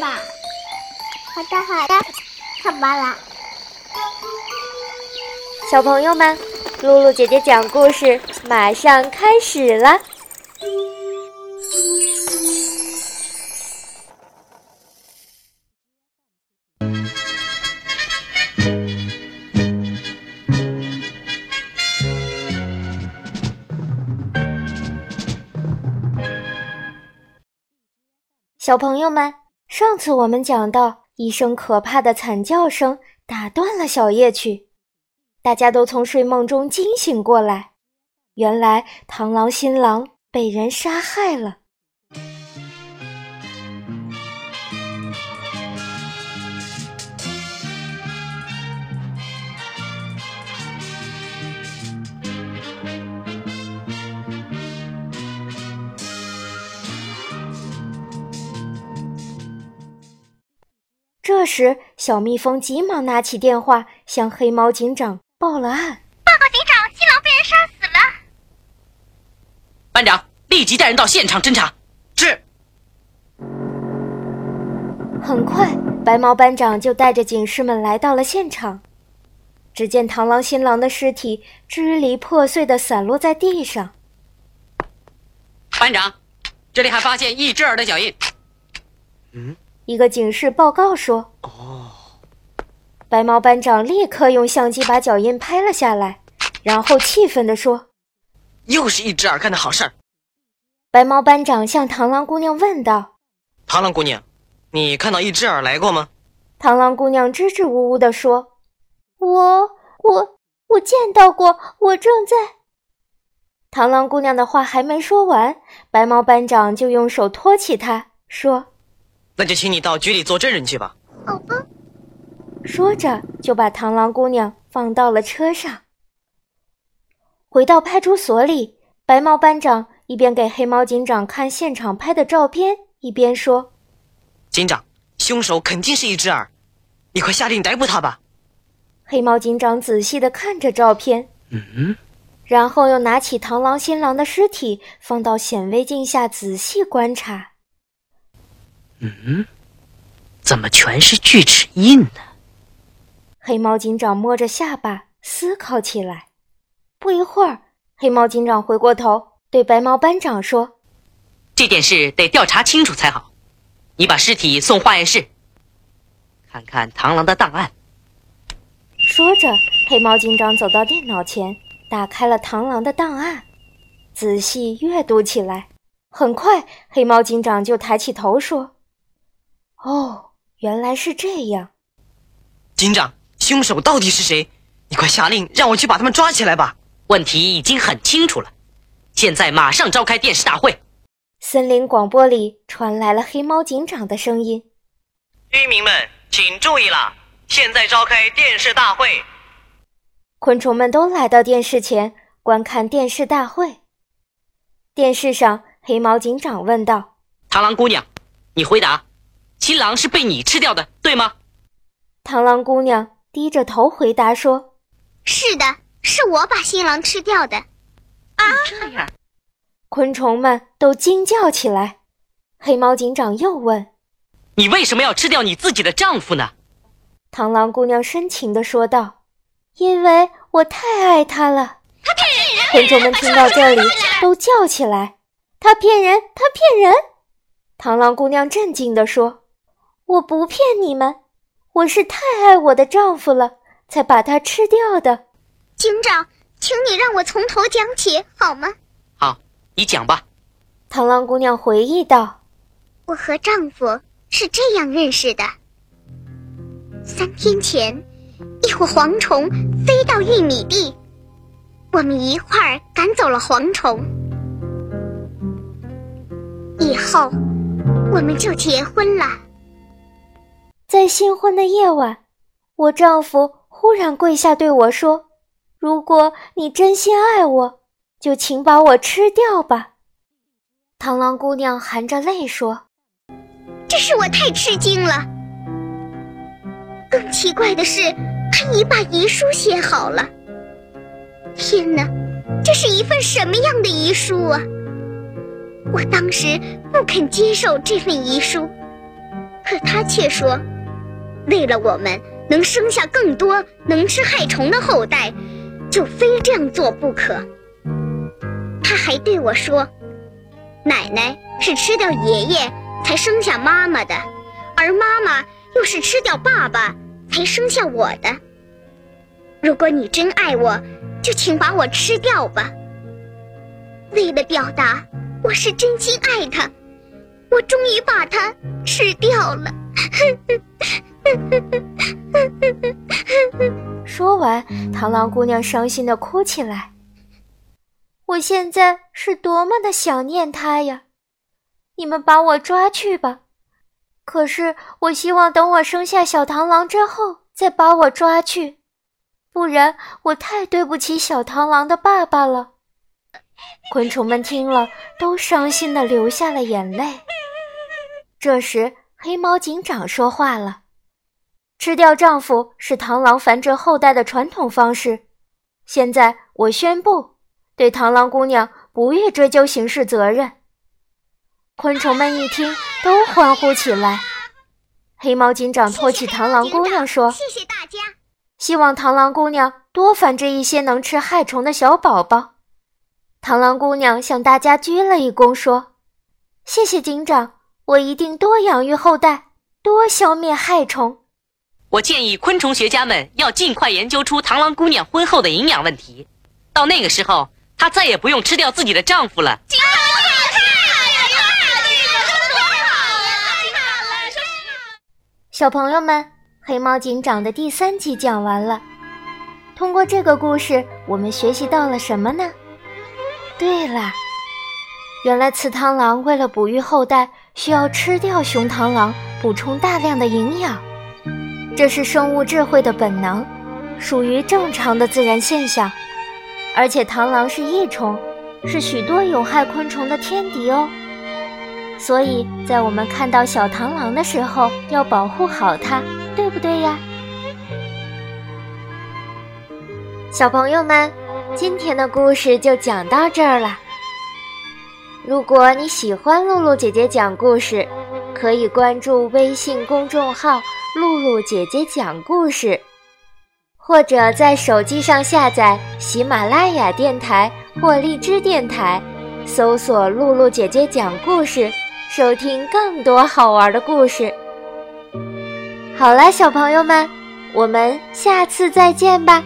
吧。好的，好的，看吧啦。小朋友们，露露姐姐讲故事马上开始了。小朋友们，上次我们讲到，一声可怕的惨叫声打断了小夜曲，大家都从睡梦中惊醒过来。原来螳螂新郎被人杀害了。这时，小蜜蜂急忙拿起电话，向黑猫警长报了案。报告警长，新郎被人杀死了。班长，立即带人到现场侦查。是。很快，白毛班长就带着警士们来到了现场。只见螳螂新郎的尸体支离破碎的散落在地上。班长，这里还发现一只耳的脚印。嗯。一个警示报告说：“哦。”白毛班长立刻用相机把脚印拍了下来，然后气愤地说：“又是一只耳干的好事儿。”白毛班长向螳螂姑娘问道：“螳螂姑娘，你看到一只耳来过吗？”螳螂姑娘支支吾吾地说：“我我我见到过，我正在……”螳螂姑娘的话还没说完，白毛班长就用手托起她，说。那就请你到局里做证人去吧。好吧。说着，就把螳螂姑娘放到了车上。回到派出所里，白毛班长一边给黑猫警长看现场拍的照片，一边说：“警长，凶手肯定是一只耳，你快下令逮捕他吧。”黑猫警长仔细的看着照片，嗯，然后又拿起螳螂新郎的尸体，放到显微镜下仔细观察。嗯，怎么全是锯齿印呢？黑猫警长摸着下巴思考起来。不一会儿，黑猫警长回过头对白毛班长说：“这件事得调查清楚才好。你把尸体送化验室，看看螳螂的档案。”说着，黑猫警长走到电脑前，打开了螳螂的档案，仔细阅读起来。很快，黑猫警长就抬起头说。哦，原来是这样。警长，凶手到底是谁？你快下令让我去把他们抓起来吧。问题已经很清楚了，现在马上召开电视大会。森林广播里传来了黑猫警长的声音：“居民们，请注意了，现在召开电视大会。”昆虫们都来到电视前观看电视大会。电视上，黑猫警长问道：“螳螂姑娘，你回答。”新郎是被你吃掉的，对吗？螳螂姑娘低着头回答说：“是的，是我把新郎吃掉的。”啊！这样，昆虫们都惊叫起来。黑猫警长又问：“你为什么要吃掉你自己的丈夫呢？”螳螂姑娘深情地说道：“因为我太爱他了。”他骗人！昆虫们听到这里都叫起来：“他骗人！他骗人！”螳螂姑娘震惊地说。我不骗你们，我是太爱我的丈夫了，才把他吃掉的。警长，请你让我从头讲起好吗？好，你讲吧。螳螂姑娘回忆道：“我和丈夫是这样认识的。三天前，一伙蝗虫飞到玉米地，我们一块儿赶走了蝗虫，以后我们就结婚了。”在新婚的夜晚，我丈夫忽然跪下对我说：“如果你真心爱我，就请把我吃掉吧。”螳螂姑娘含着泪说：“这是我太吃惊了。更奇怪的是，他已把遗书写好了。天哪，这是一份什么样的遗书啊？我当时不肯接受这份遗书，可他却说，为了我们能生下更多能吃害虫的后代，就非这样做不可。他还对我说，奶奶是吃掉爷爷才生下妈妈的，而妈妈又是吃掉爸爸才生下我的。如果你真爱我，就请把我吃掉吧。为了表达我是真心爱他，我终于把它吃掉了。说完，螳螂姑娘伤心的哭起来。我现在是多么的想念他呀！你们把我抓去吧。可是我希望等我生下小螳螂之后再把我抓去。不然我太对不起小螳螂的爸爸了。昆虫们听了，都伤心的流下了眼泪。这时，黑猫警长说话了：“吃掉丈夫是螳螂繁殖后代的传统方式。现在我宣布，对螳螂姑娘不予追究刑事责任。”昆虫们一听，都欢呼起来。黑猫警长托起螳螂姑娘说：“谢谢大家。”希望螳螂姑娘多繁殖一些能吃害虫的小宝宝。螳螂姑娘向大家鞠了一躬，说：“谢谢警长，我一定多养育后代，多消灭害虫。”我建议昆虫学家们要尽快研究出螳螂姑娘婚后的营养问题，到那个时候，她再也不用吃掉自己的丈夫了。小朋友们。黑猫警长的第三集讲完了。通过这个故事，我们学习到了什么呢？对了，原来雌螳螂为了哺育后代，需要吃掉雄螳螂，补充大量的营养。这是生物智慧的本能，属于正常的自然现象。而且螳螂是益虫，是许多有害昆虫的天敌哦。所以在我们看到小螳螂的时候，要保护好它。对不对呀，小朋友们，今天的故事就讲到这儿了。如果你喜欢露露姐姐讲故事，可以关注微信公众号“露露姐姐讲故事”，或者在手机上下载喜马拉雅电台或荔枝电台，搜索“露露姐姐讲故事”，收听更多好玩的故事。好啦，小朋友们，我们下次再见吧。